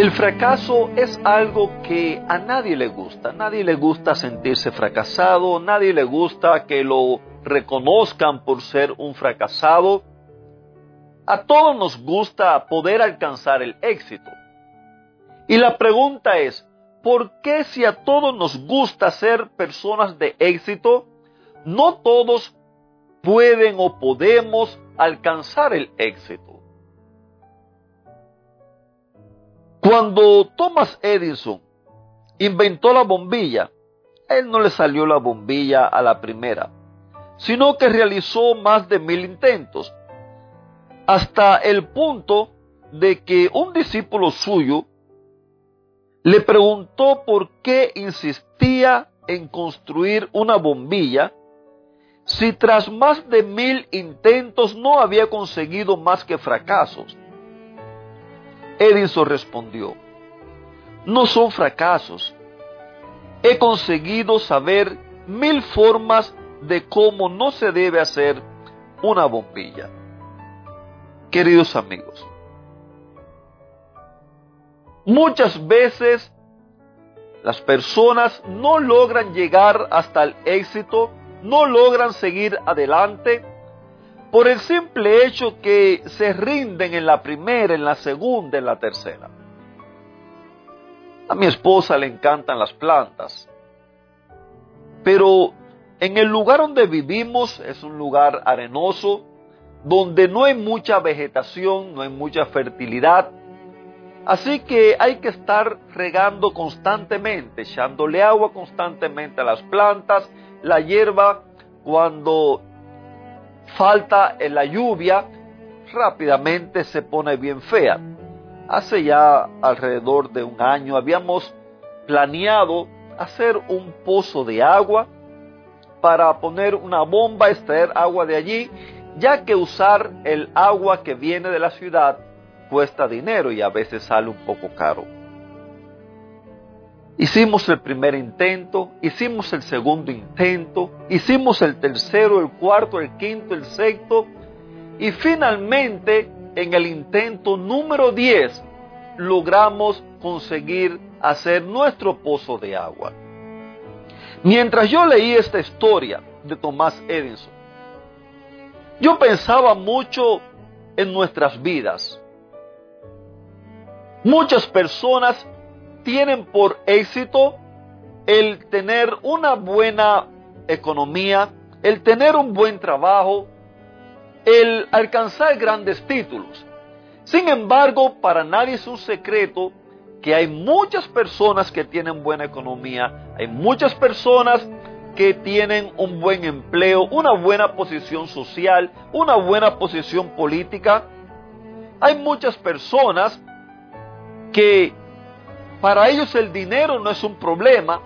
El fracaso es algo que a nadie le gusta. A nadie le gusta sentirse fracasado, nadie le gusta que lo reconozcan por ser un fracasado. A todos nos gusta poder alcanzar el éxito. Y la pregunta es, ¿por qué si a todos nos gusta ser personas de éxito, no todos pueden o podemos alcanzar el éxito? Cuando Thomas Edison inventó la bombilla, él no le salió la bombilla a la primera, sino que realizó más de mil intentos, hasta el punto de que un discípulo suyo le preguntó por qué insistía en construir una bombilla si tras más de mil intentos no había conseguido más que fracasos. Edison respondió, no son fracasos. He conseguido saber mil formas de cómo no se debe hacer una bombilla. Queridos amigos, muchas veces las personas no logran llegar hasta el éxito, no logran seguir adelante por el simple hecho que se rinden en la primera, en la segunda, en la tercera. A mi esposa le encantan las plantas, pero en el lugar donde vivimos es un lugar arenoso, donde no hay mucha vegetación, no hay mucha fertilidad, así que hay que estar regando constantemente, echándole agua constantemente a las plantas, la hierba cuando falta en la lluvia, rápidamente se pone bien fea. Hace ya alrededor de un año habíamos planeado hacer un pozo de agua para poner una bomba, extraer agua de allí, ya que usar el agua que viene de la ciudad cuesta dinero y a veces sale un poco caro. Hicimos el primer intento, hicimos el segundo intento, hicimos el tercero, el cuarto, el quinto, el sexto y finalmente en el intento número 10 logramos conseguir hacer nuestro pozo de agua. Mientras yo leí esta historia de Tomás Edison, yo pensaba mucho en nuestras vidas. Muchas personas tienen por éxito el tener una buena economía, el tener un buen trabajo, el alcanzar grandes títulos. Sin embargo, para nadie es un secreto que hay muchas personas que tienen buena economía, hay muchas personas que tienen un buen empleo, una buena posición social, una buena posición política. Hay muchas personas que para ellos el dinero no es un problema,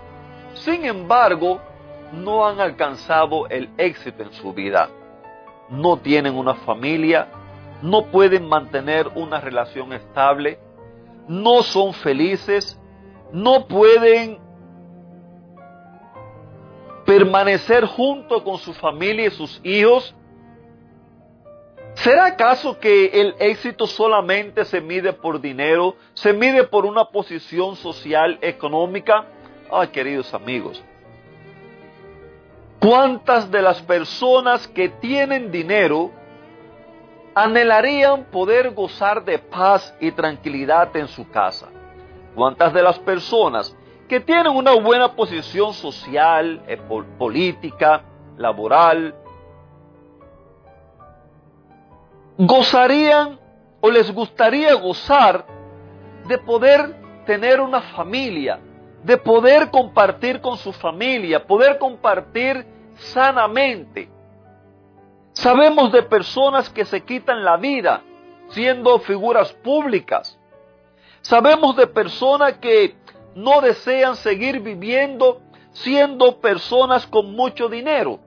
sin embargo, no han alcanzado el éxito en su vida. No tienen una familia, no pueden mantener una relación estable, no son felices, no pueden permanecer junto con su familia y sus hijos ¿Será acaso que el éxito solamente se mide por dinero, se mide por una posición social, económica? Ay, queridos amigos, ¿cuántas de las personas que tienen dinero anhelarían poder gozar de paz y tranquilidad en su casa? ¿Cuántas de las personas que tienen una buena posición social, eh, política, laboral, gozarían o les gustaría gozar de poder tener una familia, de poder compartir con su familia, poder compartir sanamente. Sabemos de personas que se quitan la vida siendo figuras públicas. Sabemos de personas que no desean seguir viviendo siendo personas con mucho dinero.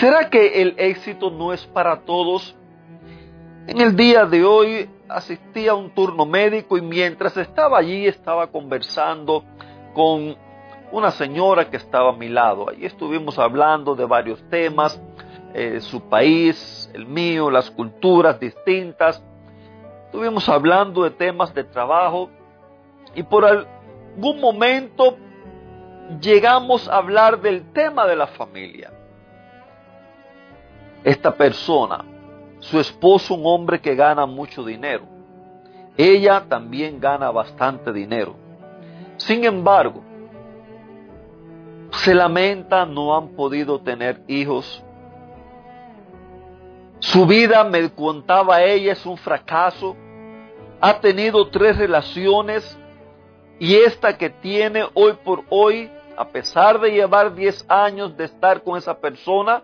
¿Será que el éxito no es para todos? En el día de hoy asistí a un turno médico y mientras estaba allí estaba conversando con una señora que estaba a mi lado. Allí estuvimos hablando de varios temas, eh, su país, el mío, las culturas distintas. Estuvimos hablando de temas de trabajo y por algún momento llegamos a hablar del tema de la familia esta persona, su esposo un hombre que gana mucho dinero. Ella también gana bastante dinero. Sin embargo, se lamenta, no han podido tener hijos. Su vida, me contaba ella, es un fracaso. Ha tenido tres relaciones y esta que tiene hoy por hoy, a pesar de llevar 10 años de estar con esa persona,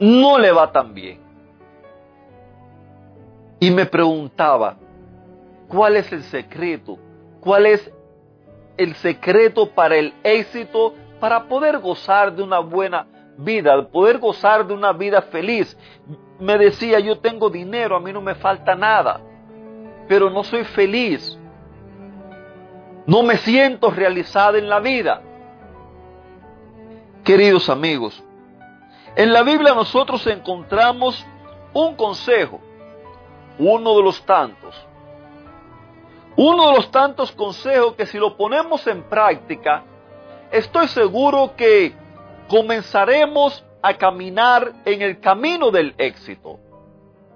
no le va tan bien. Y me preguntaba, ¿cuál es el secreto? ¿Cuál es el secreto para el éxito, para poder gozar de una buena vida, poder gozar de una vida feliz? Me decía, yo tengo dinero, a mí no me falta nada, pero no soy feliz. No me siento realizada en la vida. Queridos amigos, en la Biblia nosotros encontramos un consejo, uno de los tantos. Uno de los tantos consejos que si lo ponemos en práctica, estoy seguro que comenzaremos a caminar en el camino del éxito.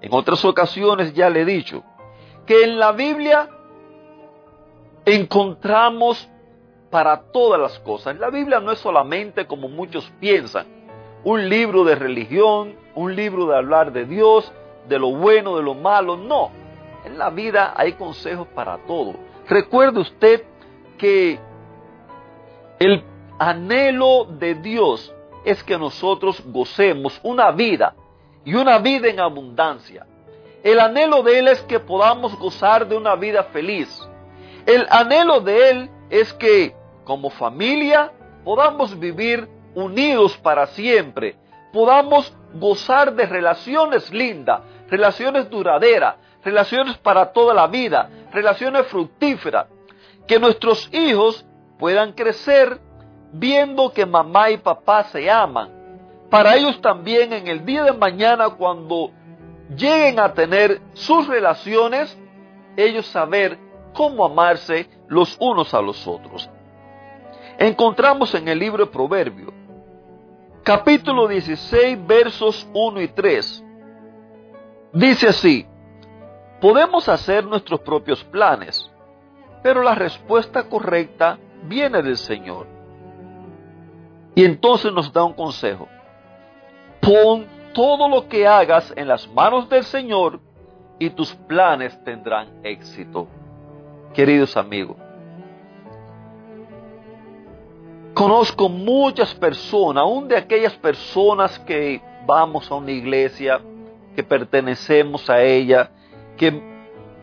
En otras ocasiones ya le he dicho que en la Biblia encontramos para todas las cosas. La Biblia no es solamente como muchos piensan, un libro de religión, un libro de hablar de Dios, de lo bueno, de lo malo. No, en la vida hay consejos para todo. Recuerde usted que el anhelo de Dios es que nosotros gocemos una vida y una vida en abundancia. El anhelo de Él es que podamos gozar de una vida feliz. El anhelo de Él es que como familia podamos vivir unidos para siempre, podamos gozar de relaciones lindas, relaciones duraderas, relaciones para toda la vida, relaciones fructíferas, que nuestros hijos puedan crecer viendo que mamá y papá se aman. Para ellos también en el día de mañana cuando lleguen a tener sus relaciones, ellos saber cómo amarse los unos a los otros. Encontramos en el libro de Proverbios capítulo 16, versos 1 y 3. Dice así, podemos hacer nuestros propios planes, pero la respuesta correcta viene del Señor. Y entonces nos da un consejo. Pon todo lo que hagas en las manos del Señor y tus planes tendrán éxito. Queridos amigos, Conozco muchas personas, aún de aquellas personas que vamos a una iglesia, que pertenecemos a ella, que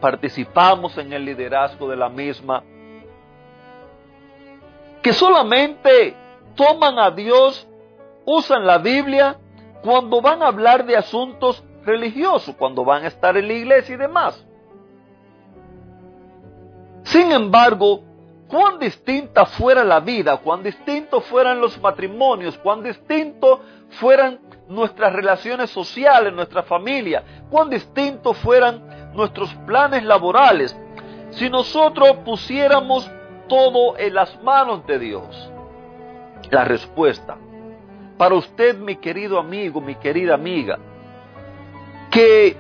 participamos en el liderazgo de la misma, que solamente toman a Dios, usan la Biblia cuando van a hablar de asuntos religiosos, cuando van a estar en la iglesia y demás. Sin embargo, cuán distinta fuera la vida, cuán distintos fueran los matrimonios, cuán distinto fueran nuestras relaciones sociales, nuestra familia, cuán distintos fueran nuestros planes laborales, si nosotros pusiéramos todo en las manos de Dios. La respuesta, para usted mi querido amigo, mi querida amiga, que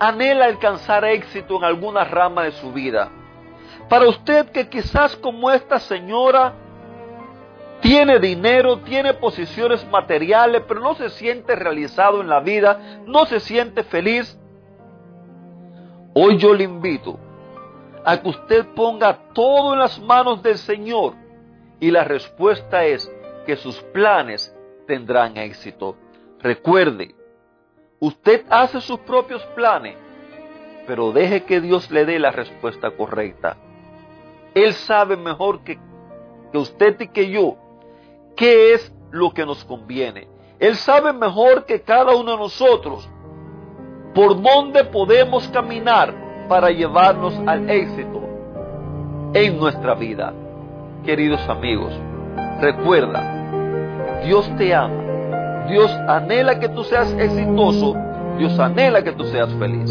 anhela alcanzar éxito en alguna rama de su vida, para usted que quizás como esta señora tiene dinero, tiene posiciones materiales, pero no se siente realizado en la vida, no se siente feliz, hoy yo le invito a que usted ponga todo en las manos del Señor y la respuesta es que sus planes tendrán éxito. Recuerde, Usted hace sus propios planes, pero deje que Dios le dé la respuesta correcta. Él sabe mejor que, usted y que yo qué es lo que nos conviene. Él sabe mejor que cada uno de nosotros por dónde podemos caminar para llevarnos al éxito en nuestra vida. Queridos amigos, recuerda, Dios te ama. Dios anhela que tú seas exitoso. Dios anhela que tú seas feliz.